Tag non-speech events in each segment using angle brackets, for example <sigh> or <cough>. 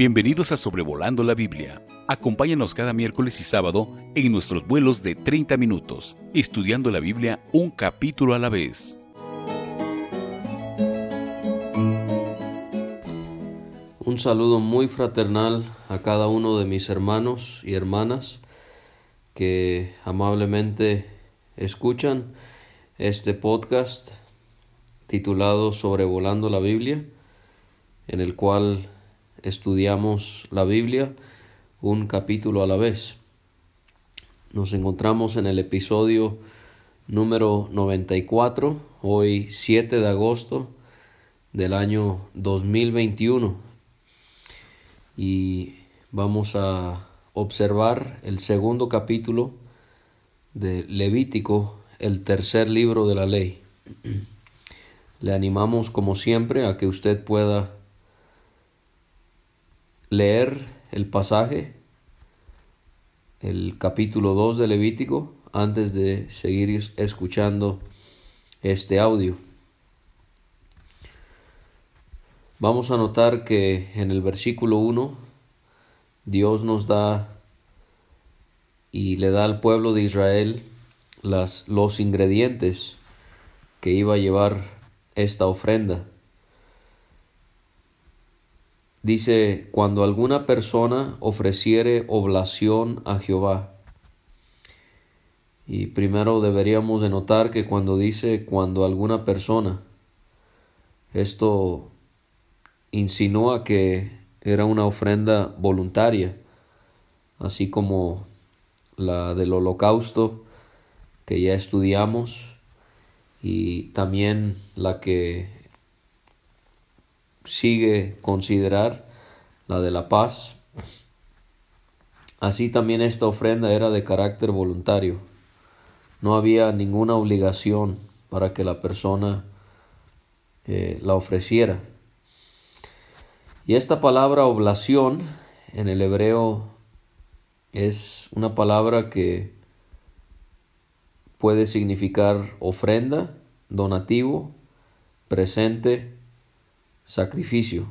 Bienvenidos a Sobrevolando la Biblia. Acompáñanos cada miércoles y sábado en nuestros vuelos de 30 minutos, estudiando la Biblia un capítulo a la vez. Un saludo muy fraternal a cada uno de mis hermanos y hermanas que amablemente escuchan este podcast titulado Sobrevolando la Biblia, en el cual estudiamos la Biblia un capítulo a la vez. Nos encontramos en el episodio número 94, hoy 7 de agosto del año 2021. Y vamos a observar el segundo capítulo de Levítico, el tercer libro de la ley. Le animamos como siempre a que usted pueda leer el pasaje, el capítulo 2 de Levítico, antes de seguir escuchando este audio. Vamos a notar que en el versículo 1 Dios nos da y le da al pueblo de Israel las, los ingredientes que iba a llevar esta ofrenda. Dice, cuando alguna persona ofreciere oblación a Jehová. Y primero deberíamos de notar que cuando dice cuando alguna persona, esto insinúa que era una ofrenda voluntaria, así como la del holocausto que ya estudiamos y también la que sigue considerar la de la paz. Así también esta ofrenda era de carácter voluntario. No había ninguna obligación para que la persona eh, la ofreciera. Y esta palabra oblación en el hebreo es una palabra que puede significar ofrenda, donativo, presente, sacrificio.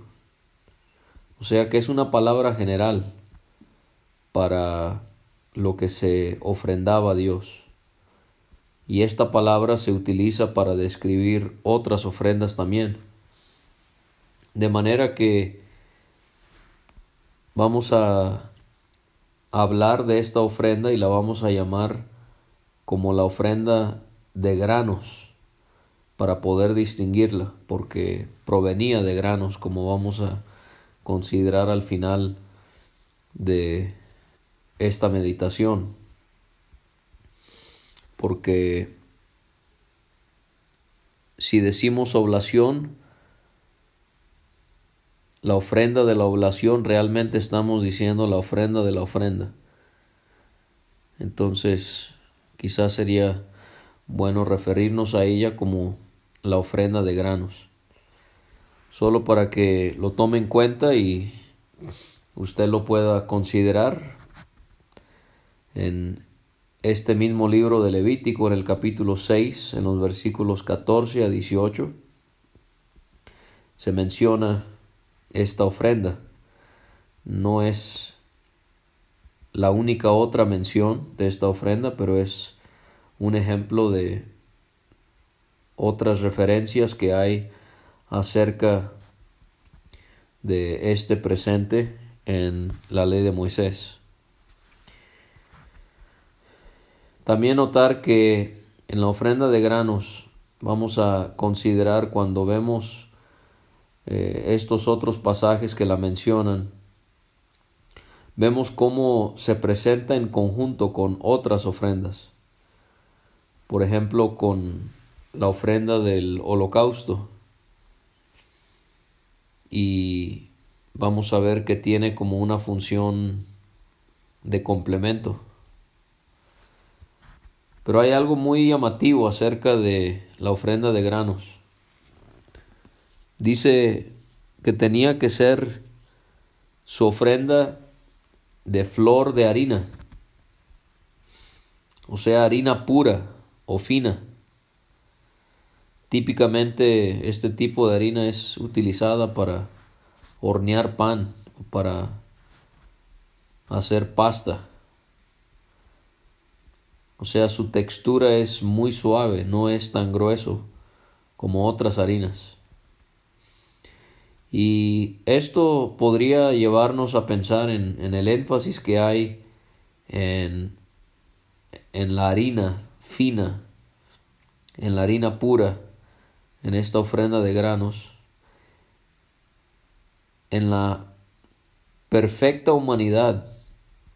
O sea que es una palabra general para lo que se ofrendaba a Dios. Y esta palabra se utiliza para describir otras ofrendas también. De manera que vamos a hablar de esta ofrenda y la vamos a llamar como la ofrenda de granos para poder distinguirla, porque provenía de granos, como vamos a considerar al final de esta meditación. Porque si decimos oblación, la ofrenda de la oblación, realmente estamos diciendo la ofrenda de la ofrenda. Entonces, quizás sería bueno referirnos a ella como la ofrenda de granos. Solo para que lo tome en cuenta y usted lo pueda considerar en este mismo libro de Levítico, en el capítulo 6, en los versículos 14 a 18, se menciona esta ofrenda. No es la única otra mención de esta ofrenda, pero es un ejemplo de otras referencias que hay acerca de este presente en la ley de Moisés. También notar que en la ofrenda de granos vamos a considerar cuando vemos eh, estos otros pasajes que la mencionan, vemos cómo se presenta en conjunto con otras ofrendas. Por ejemplo, con la ofrenda del holocausto y vamos a ver que tiene como una función de complemento. Pero hay algo muy llamativo acerca de la ofrenda de granos. Dice que tenía que ser su ofrenda de flor de harina, o sea, harina pura o fina. Típicamente este tipo de harina es utilizada para hornear pan para hacer pasta. O sea, su textura es muy suave, no es tan grueso como otras harinas. Y esto podría llevarnos a pensar en, en el énfasis que hay en, en la harina fina, en la harina pura, en esta ofrenda de granos, en la perfecta humanidad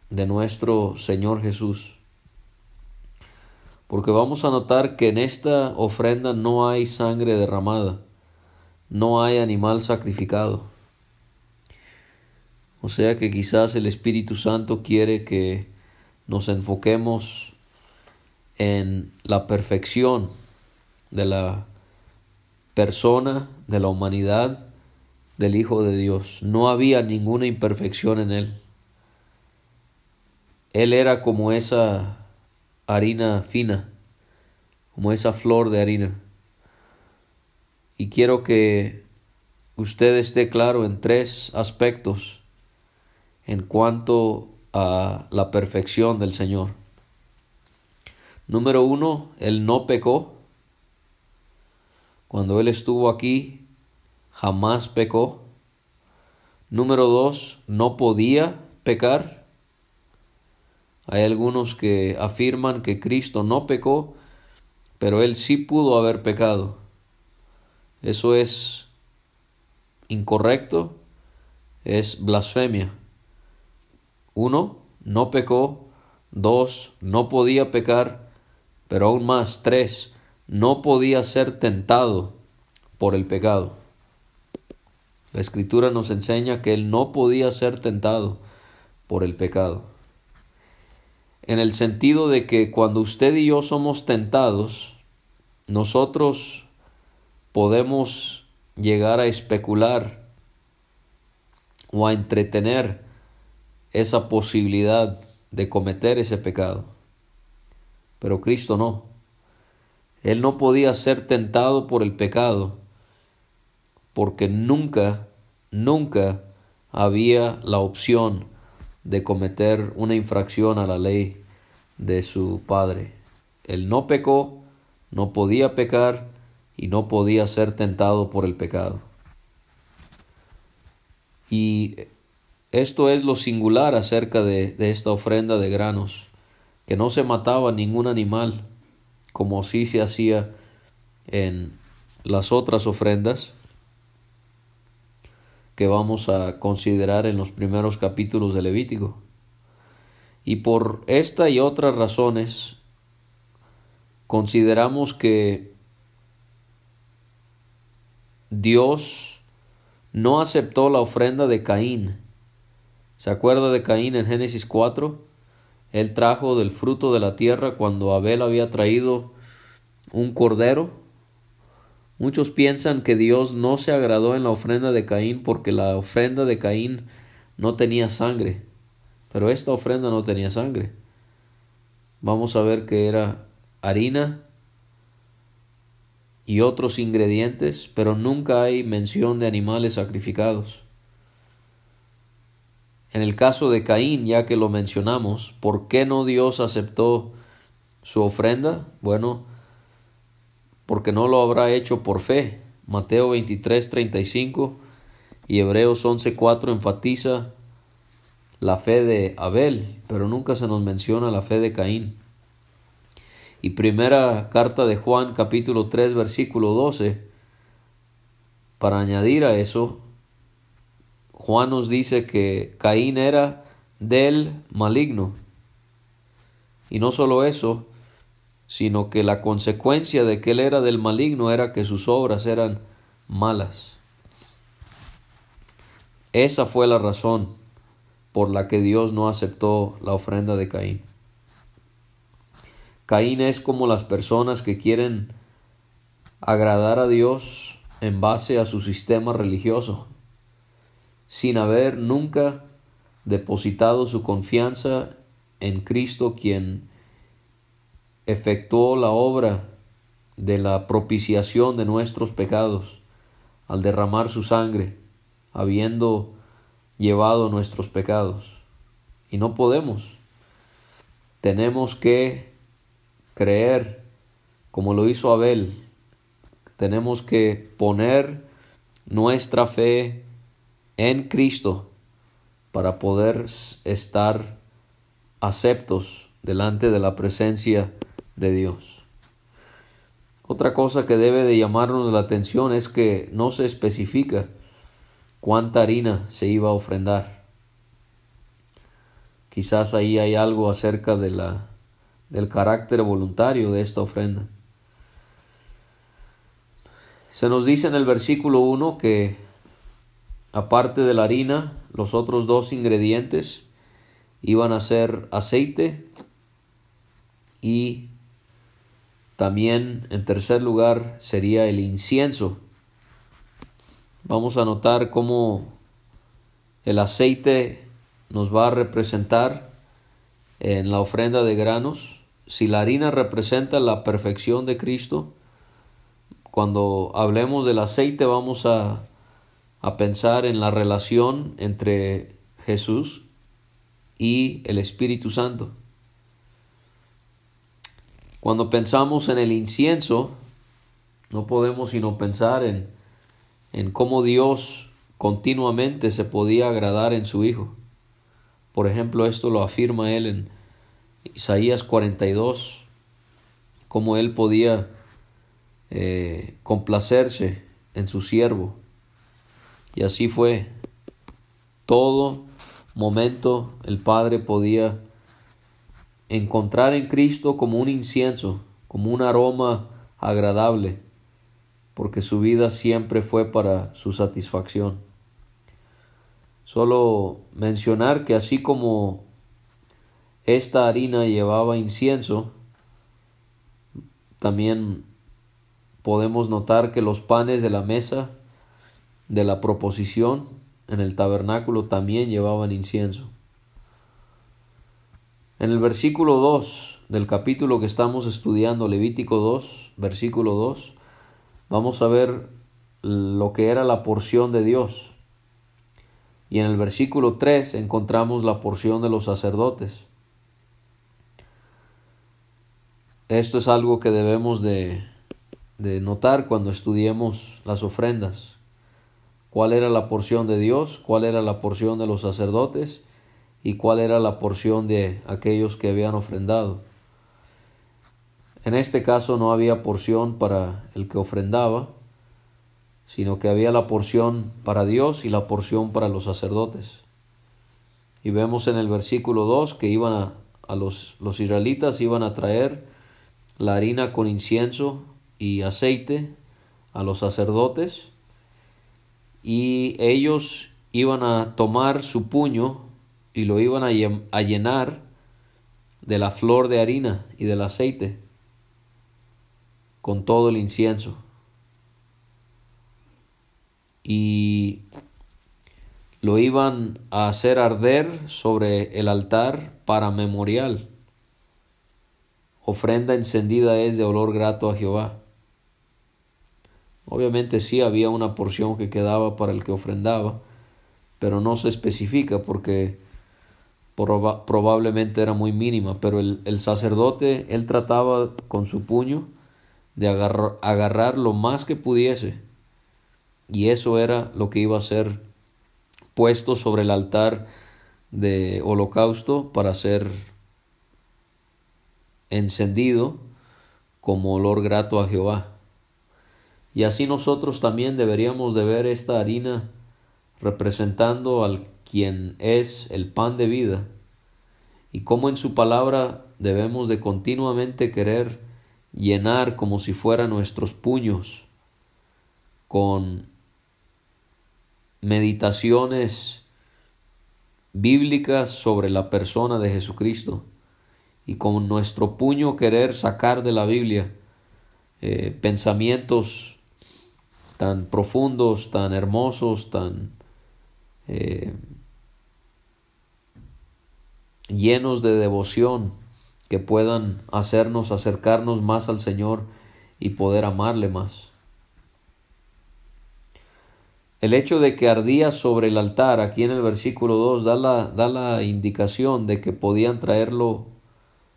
de nuestro Señor Jesús. Porque vamos a notar que en esta ofrenda no hay sangre derramada, no hay animal sacrificado. O sea que quizás el Espíritu Santo quiere que nos enfoquemos en la perfección de la persona, de la humanidad, del Hijo de Dios. No había ninguna imperfección en él. Él era como esa harina fina, como esa flor de harina. Y quiero que usted esté claro en tres aspectos en cuanto a la perfección del Señor. Número uno, Él no pecó. Cuando Él estuvo aquí, jamás pecó. Número dos, no podía pecar. Hay algunos que afirman que Cristo no pecó, pero él sí pudo haber pecado. Eso es incorrecto, es blasfemia. Uno, no pecó. Dos, no podía pecar. Pero aún más, tres, no podía ser tentado por el pecado. La escritura nos enseña que él no podía ser tentado por el pecado en el sentido de que cuando usted y yo somos tentados, nosotros podemos llegar a especular o a entretener esa posibilidad de cometer ese pecado. Pero Cristo no. Él no podía ser tentado por el pecado porque nunca, nunca había la opción de cometer una infracción a la ley de su padre. Él no pecó, no podía pecar y no podía ser tentado por el pecado. Y esto es lo singular acerca de, de esta ofrenda de granos, que no se mataba ningún animal, como sí se hacía en las otras ofrendas, que vamos a considerar en los primeros capítulos de Levítico. Y por esta y otras razones consideramos que Dios no aceptó la ofrenda de Caín. ¿Se acuerda de Caín en Génesis 4? Él trajo del fruto de la tierra cuando Abel había traído un cordero Muchos piensan que Dios no se agradó en la ofrenda de Caín porque la ofrenda de Caín no tenía sangre, pero esta ofrenda no tenía sangre. Vamos a ver que era harina y otros ingredientes, pero nunca hay mención de animales sacrificados. En el caso de Caín, ya que lo mencionamos, ¿por qué no Dios aceptó su ofrenda? Bueno, porque no lo habrá hecho por fe. Mateo 23, 35 y Hebreos 11, 4 enfatiza la fe de Abel, pero nunca se nos menciona la fe de Caín. Y primera carta de Juan capítulo 3 versículo 12, para añadir a eso, Juan nos dice que Caín era del maligno. Y no solo eso, sino que la consecuencia de que él era del maligno era que sus obras eran malas. Esa fue la razón por la que Dios no aceptó la ofrenda de Caín. Caín es como las personas que quieren agradar a Dios en base a su sistema religioso, sin haber nunca depositado su confianza en Cristo quien efectuó la obra de la propiciación de nuestros pecados al derramar su sangre, habiendo llevado nuestros pecados. Y no podemos. Tenemos que creer como lo hizo Abel. Tenemos que poner nuestra fe en Cristo para poder estar aceptos delante de la presencia de Dios. Otra cosa que debe de llamarnos la atención es que no se especifica cuánta harina se iba a ofrendar. Quizás ahí hay algo acerca de la, del carácter voluntario de esta ofrenda. Se nos dice en el versículo 1 que aparte de la harina, los otros dos ingredientes iban a ser aceite y también en tercer lugar sería el incienso. Vamos a notar cómo el aceite nos va a representar en la ofrenda de granos. Si la harina representa la perfección de Cristo, cuando hablemos del aceite vamos a, a pensar en la relación entre Jesús y el Espíritu Santo. Cuando pensamos en el incienso, no podemos sino pensar en, en cómo Dios continuamente se podía agradar en su Hijo. Por ejemplo, esto lo afirma él en Isaías 42, cómo él podía eh, complacerse en su siervo. Y así fue. Todo momento el Padre podía encontrar en Cristo como un incienso, como un aroma agradable, porque su vida siempre fue para su satisfacción. Solo mencionar que así como esta harina llevaba incienso, también podemos notar que los panes de la mesa de la proposición en el tabernáculo también llevaban incienso. En el versículo 2 del capítulo que estamos estudiando, Levítico 2, versículo 2, vamos a ver lo que era la porción de Dios. Y en el versículo 3 encontramos la porción de los sacerdotes. Esto es algo que debemos de, de notar cuando estudiemos las ofrendas. Cuál era la porción de Dios, cuál era la porción de los sacerdotes y cuál era la porción de aquellos que habían ofrendado. En este caso no había porción para el que ofrendaba, sino que había la porción para Dios y la porción para los sacerdotes. Y vemos en el versículo 2 que iban a, a los, los israelitas iban a traer la harina con incienso y aceite a los sacerdotes y ellos iban a tomar su puño y lo iban a llenar de la flor de harina y del aceite con todo el incienso. Y lo iban a hacer arder sobre el altar para memorial. Ofrenda encendida es de olor grato a Jehová. Obviamente sí había una porción que quedaba para el que ofrendaba, pero no se especifica porque probablemente era muy mínima, pero el, sacerdote, él trataba con su puño de agarrar lo más que pudiese, y eso era lo que iba a ser puesto sobre el altar de holocausto para ser encendido como olor grato a Jehová. Y así nosotros también deberíamos de ver esta harina representando al quien es el pan de vida y cómo en su palabra debemos de continuamente querer llenar como si fueran nuestros puños con meditaciones bíblicas sobre la persona de Jesucristo y con nuestro puño querer sacar de la Biblia eh, pensamientos tan profundos, tan hermosos, tan eh, llenos de devoción que puedan hacernos acercarnos más al Señor y poder amarle más. el hecho de que ardía sobre el altar, aquí en el versículo 2, da la, da la indicación de que podían traerlo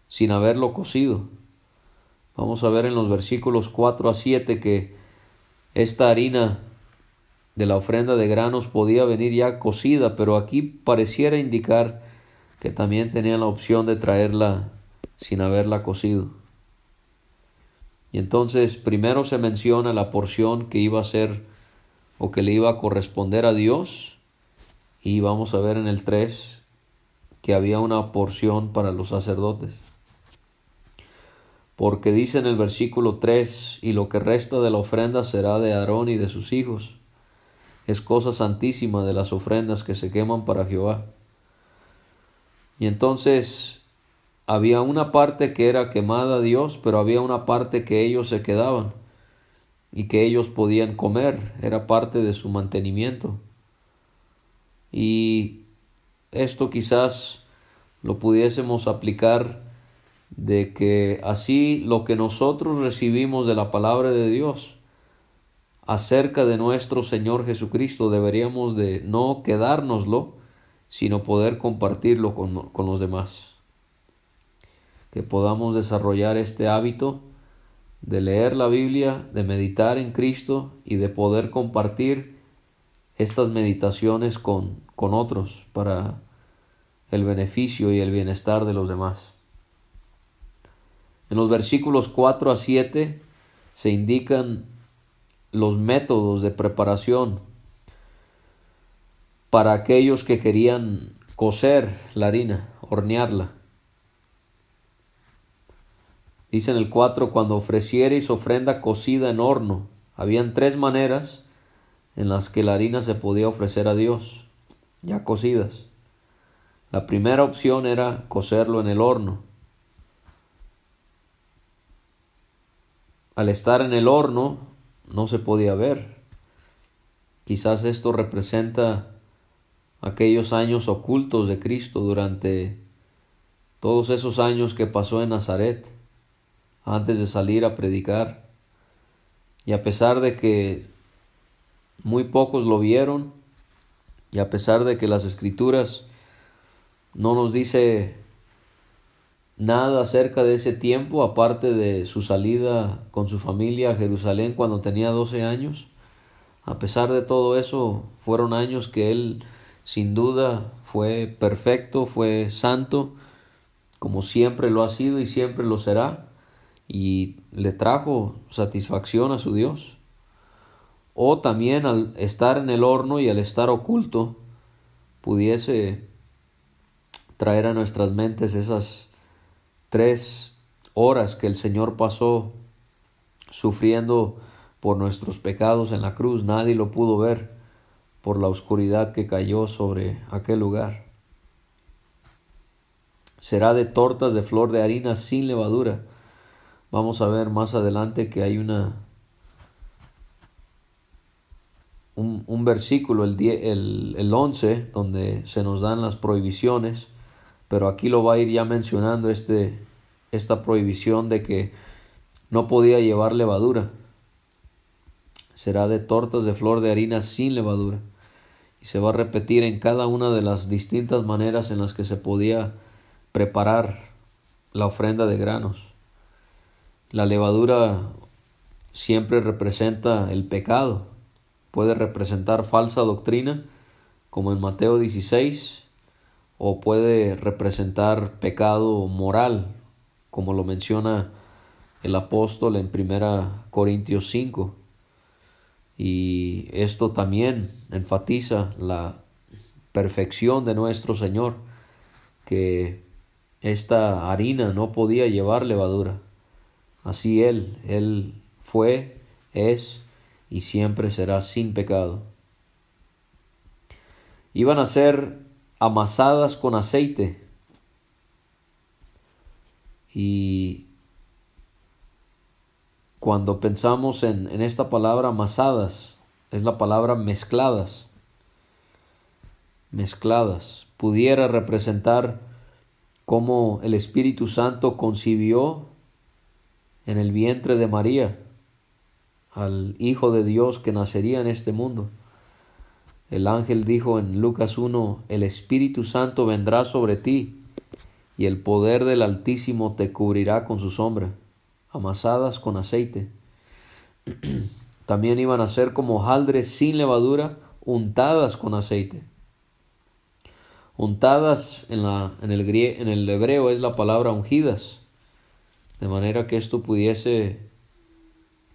sin haberlo cocido. Vamos a ver en los versículos 4 a 7 que esta harina de la ofrenda de granos podía venir ya cocida, pero aquí pareciera indicar que también tenían la opción de traerla sin haberla cocido. Y entonces primero se menciona la porción que iba a ser o que le iba a corresponder a Dios y vamos a ver en el 3 que había una porción para los sacerdotes. Porque dice en el versículo 3, y lo que resta de la ofrenda será de Aarón y de sus hijos. Es cosa santísima de las ofrendas que se queman para Jehová. Y entonces había una parte que era quemada a Dios, pero había una parte que ellos se quedaban y que ellos podían comer, era parte de su mantenimiento. Y esto quizás lo pudiésemos aplicar de que así lo que nosotros recibimos de la palabra de Dios acerca de nuestro Señor Jesucristo deberíamos de no quedárnoslo, sino poder compartirlo con, con los demás. Que podamos desarrollar este hábito de leer la Biblia, de meditar en Cristo y de poder compartir estas meditaciones con, con otros para el beneficio y el bienestar de los demás. En los versículos 4 a 7 se indican los métodos de preparación para aquellos que querían cocer la harina, hornearla. Dice en el 4, cuando ofreciereis ofrenda cocida en horno, habían tres maneras en las que la harina se podía ofrecer a Dios, ya cocidas. La primera opción era cocerlo en el horno. Al estar en el horno no se podía ver. Quizás esto representa aquellos años ocultos de Cristo durante todos esos años que pasó en Nazaret antes de salir a predicar. Y a pesar de que muy pocos lo vieron, y a pesar de que las escrituras no nos dice nada acerca de ese tiempo, aparte de su salida con su familia a Jerusalén cuando tenía 12 años. A pesar de todo eso, fueron años que él sin duda fue perfecto, fue santo, como siempre lo ha sido y siempre lo será, y le trajo satisfacción a su Dios. O también al estar en el horno y al estar oculto, pudiese traer a nuestras mentes esas tres horas que el Señor pasó sufriendo por nuestros pecados en la cruz, nadie lo pudo ver por la oscuridad que cayó sobre aquel lugar. Será de tortas de flor de harina sin levadura. Vamos a ver más adelante que hay una un, versículo, el, el, el 11, donde se nos dan las prohibiciones pero aquí lo va a ir ya mencionando este, esta prohibición de que no podía llevar levadura. Será de tortas de flor de harina sin levadura. Y se va a repetir en cada una de las distintas maneras en las que se podía preparar la ofrenda de granos. La levadura siempre representa el pecado. Puede representar falsa doctrina, como en Mateo 16, o puede representar pecado moral, como lo menciona el apóstol en primera Corintios 5. Y esto también enfatiza la perfección de nuestro Señor, que esta harina no podía llevar levadura. Así Él, Él fue, es y siempre será sin pecado. Iban a ser amasadas con aceite. Y cuando pensamos en, en, esta palabra amasadas, es la palabra mezcladas. Mezcladas. Pudiera representar cómo el Espíritu Santo concibió en el vientre de María al Hijo de Dios que nacería en este mundo. El ángel dijo en Lucas 1, el Espíritu Santo vendrá sobre ti y el poder del Altísimo te cubrirá con su sombra, amasadas con aceite. <clears throat> También iban a ser como haldres sin levadura, untadas con aceite. Untadas en, la, en, el, en el hebreo es la palabra ungidas, de manera que esto pudiese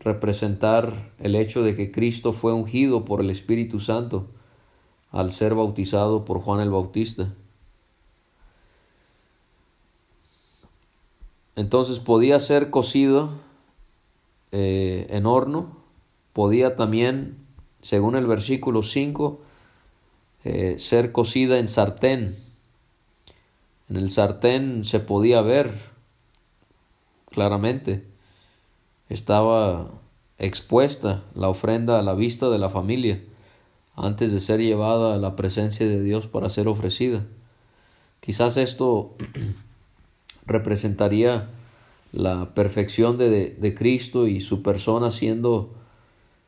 representar el hecho de que Cristo fue ungido por el Espíritu Santo al ser bautizado por Juan el Bautista. Entonces podía ser cocido eh, en horno, podía también, según el versículo 5, eh, ser cocida en sartén. En el sartén se podía ver claramente, estaba expuesta la ofrenda a la vista de la familia antes de ser llevada a la presencia de Dios para ser ofrecida. Quizás esto <clears throat> representaría la perfección de, de, Cristo y su persona siendo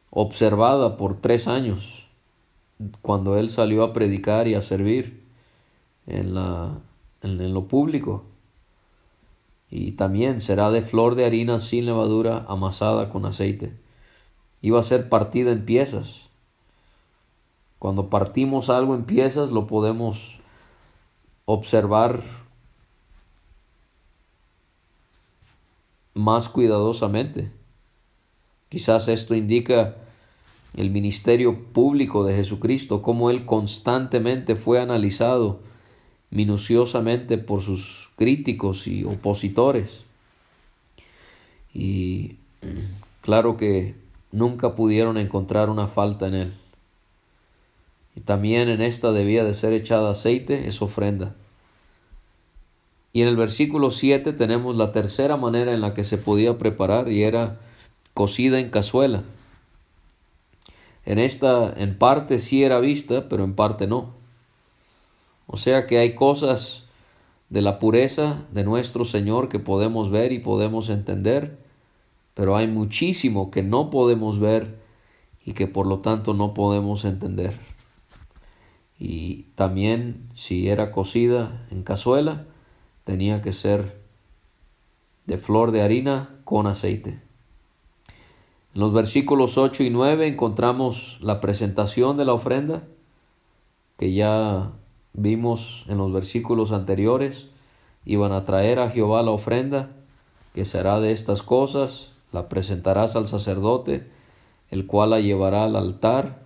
observada por tres años cuando Él salió a predicar y a servir en, la, en lo público. Y también será de flor de harina sin levadura amasada con aceite. Iba a ser partida en piezas cuando partimos algo en piezas lo podemos observar más cuidadosamente. Quizás esto indica el ministerio público de Jesucristo, cómo Él constantemente fue analizado minuciosamente por sus críticos y opositores. Y claro que nunca pudieron encontrar una falta en Él y también en esta debía de ser echada aceite, es ofrenda. Y en el versículo 7 tenemos la tercera manera en la que se podía preparar y era cocida en cazuela. En esta en parte sí era vista, pero en parte no. O sea que hay cosas de la pureza de nuestro Señor que podemos ver y podemos entender, pero hay muchísimo que no podemos ver y que por lo tanto no podemos entender y también si era cocida en cazuela tenía que ser de flor de harina con aceite. En los versículos 8 y 9 encontramos la presentación de la ofrenda que ya vimos en los versículos anteriores. Iban a traer a Jehová la ofrenda que será de estas cosas, la presentarás al sacerdote, el cual la llevará al altar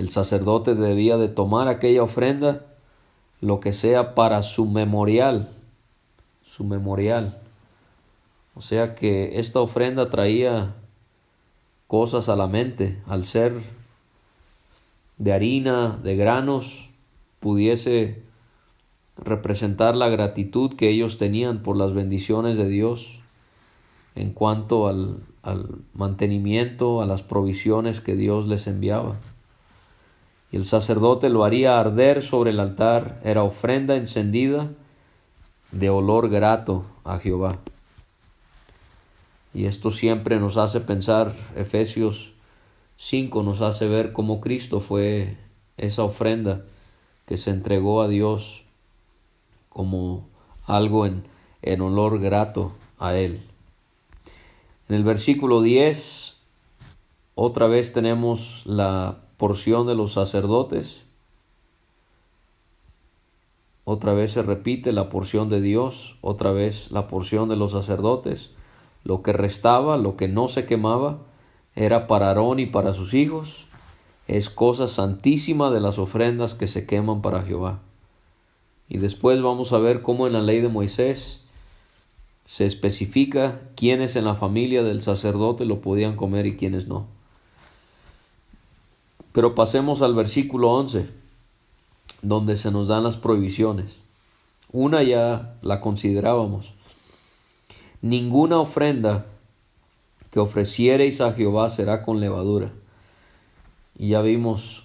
el sacerdote debía de tomar aquella ofrenda, lo que sea para su memorial, su memorial. O sea que esta ofrenda traía cosas a la mente, al ser de harina, de granos, pudiese representar la gratitud que ellos tenían por las bendiciones de Dios en cuanto al, al mantenimiento, a las provisiones que Dios les enviaba y el sacerdote lo haría arder sobre el altar, era ofrenda encendida de olor grato a Jehová. Y esto siempre nos hace pensar, Efesios 5 nos hace ver cómo Cristo fue esa ofrenda que se entregó a Dios como algo en, en olor grato a Él. En el versículo 10, otra vez tenemos la porción de los sacerdotes. Otra vez se repite la porción de Dios, otra vez la porción de los sacerdotes. Lo que restaba, lo que no se quemaba, era para Aarón y para sus hijos. Es cosa santísima de las ofrendas que se queman para Jehová. Y después vamos a ver cómo en la ley de Moisés se especifica quiénes en la familia del sacerdote lo podían comer y quiénes no. Pero pasemos al versículo 11, donde se nos dan las prohibiciones. Una ya la considerábamos. Ninguna ofrenda que ofreciereis a Jehová será con levadura. Y ya vimos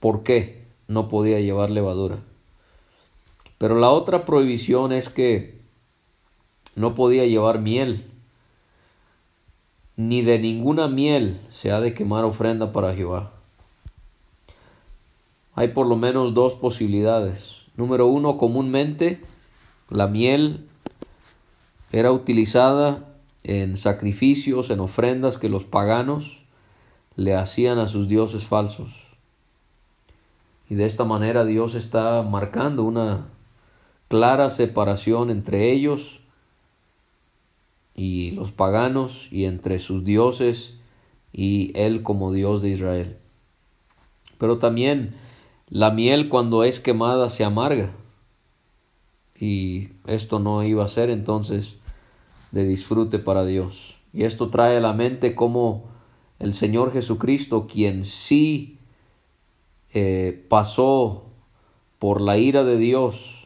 por qué no podía llevar levadura. Pero la otra prohibición es que no podía llevar miel ni de ninguna miel se ha de quemar ofrenda para Jehová. Hay por lo menos dos posibilidades. Número uno, comúnmente la miel era utilizada en sacrificios, en ofrendas que los paganos le hacían a sus dioses falsos. Y de esta manera Dios está marcando una clara separación entre ellos y los paganos y entre sus dioses y Él como Dios de Israel. Pero también la miel cuando es quemada se amarga y esto no iba a ser entonces de disfrute para Dios. Y esto trae a la mente como el Señor Jesucristo, quien sí eh, pasó por la ira de Dios,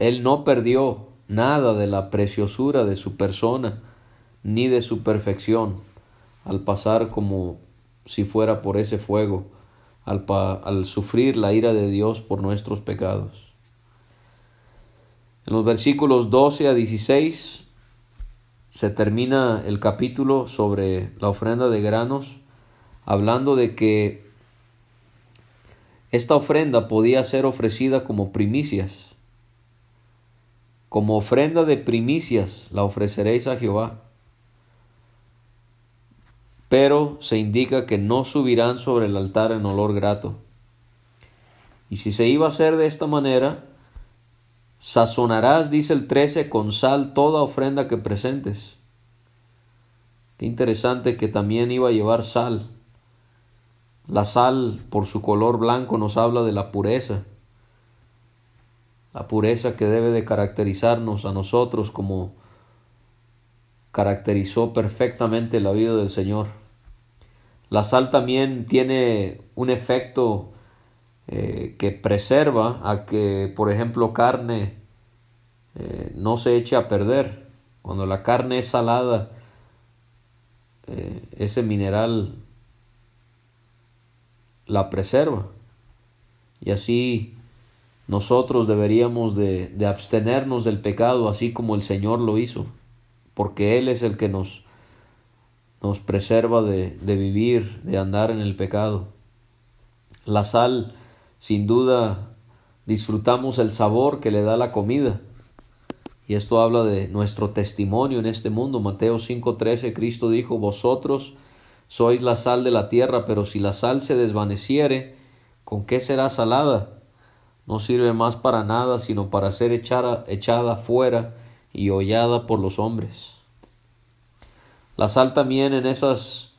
Él no perdió nada de la preciosura de su persona ni de su perfección al pasar como si fuera por ese fuego, al, al sufrir la ira de Dios por nuestros pecados. En los versículos 12 a 16 se termina el capítulo sobre la ofrenda de granos, hablando de que esta ofrenda podía ser ofrecida como primicias. Como ofrenda de primicias la ofreceréis a Jehová. Pero se indica que no subirán sobre el altar en olor grato. Y si se iba a hacer de esta manera, Sazonarás, dice el 13, con sal toda ofrenda que presentes. Qué interesante que también iba a llevar sal. La sal, por su color blanco, nos habla de la pureza. La pureza que debe de caracterizarnos a nosotros como caracterizó perfectamente la vida del Señor. La sal también tiene un efecto eh, que preserva a que, por ejemplo, carne eh, no se eche a perder. Cuando la carne es salada, eh, ese mineral la preserva. Y así nosotros deberíamos de, abstenernos del pecado así como el Señor lo hizo, porque Él es el que nos, nos preserva de, de vivir, de andar en el pecado. La sal sin duda disfrutamos el sabor que le da la comida. Y esto habla de nuestro testimonio en este mundo. Mateo 5:13 Cristo dijo, vosotros sois la sal de la tierra, pero si la sal se desvaneciere, ¿con qué será salada? No sirve más para nada, sino para ser echada, echada fuera y hollada por los hombres. La sal también en esas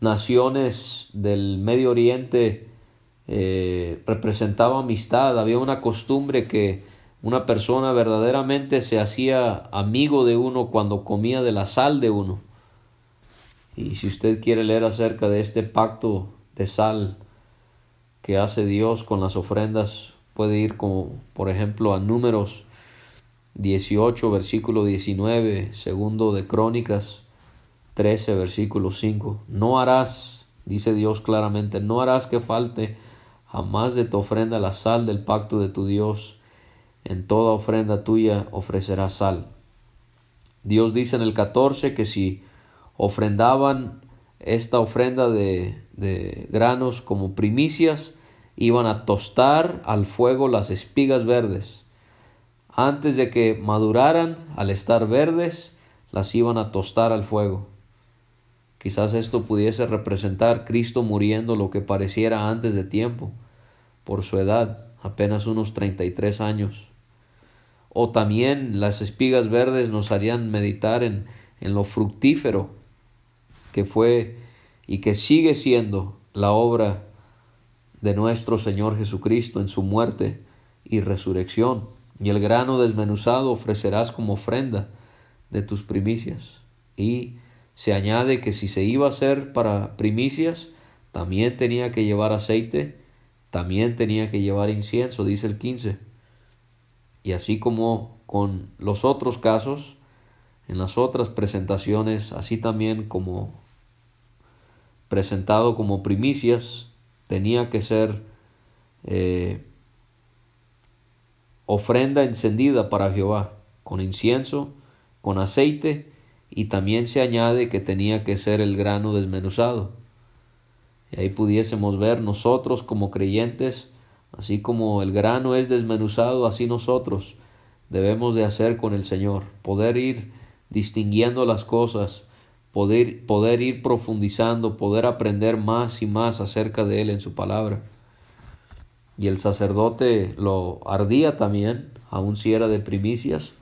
naciones del Medio Oriente eh, representaba amistad, había una costumbre que una persona verdaderamente se hacía amigo de uno cuando comía de la sal de uno. Y si usted quiere leer acerca de este pacto de sal que hace Dios con las ofrendas, puede ir como por ejemplo a números 18 versículo 19, segundo de Crónicas 13 versículo 5. No harás, dice Dios claramente, no harás que falte jamás de tu ofrenda la sal del pacto de tu Dios. En toda ofrenda tuya ofrecerás sal. Dios dice en el 14 que si ofrendaban esta ofrenda de, de granos como primicias, iban a tostar al fuego las espigas verdes. Antes de que maduraran, al estar verdes, las iban a tostar al fuego. Quizás esto pudiese representar Cristo muriendo lo que pareciera antes de tiempo, por su edad, apenas unos 33 años. O también las espigas verdes nos harían meditar en, en lo fructífero que fue y que sigue siendo la obra de nuestro Señor Jesucristo en su muerte y resurrección. Y el grano desmenuzado ofrecerás como ofrenda de tus primicias. Y se añade que si se iba a hacer para primicias, también tenía que llevar aceite, también tenía que llevar incienso, dice el 15. Y así como con los otros casos, en las otras presentaciones, así también como presentado como primicias, tenía que ser eh, ofrenda encendida para Jehová, con incienso con aceite y también se añade que tenía que ser el grano desmenuzado. Y ahí pudiésemos ver nosotros como creyentes, así como el grano es desmenuzado, así nosotros debemos de hacer con el Señor, poder ir distinguiendo las cosas, poder, poder ir profundizando, poder aprender más y más acerca de Él en su palabra. Y el sacerdote lo ardía también, aun si era de primicias,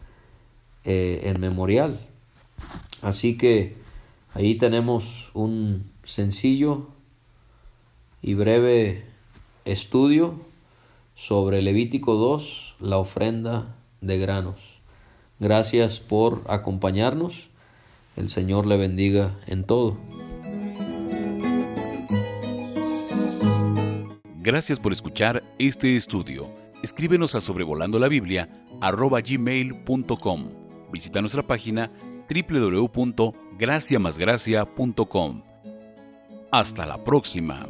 eh, en memorial. Así que ahí tenemos un sencillo y breve estudio sobre Levítico 2, la ofrenda de granos. Gracias por acompañarnos. El Señor le bendiga en todo. Gracias por escuchar este estudio. Escríbenos a sobrevolando la Biblia gmail.com. Visita nuestra página www.graciamasgracia.com. Hasta la próxima.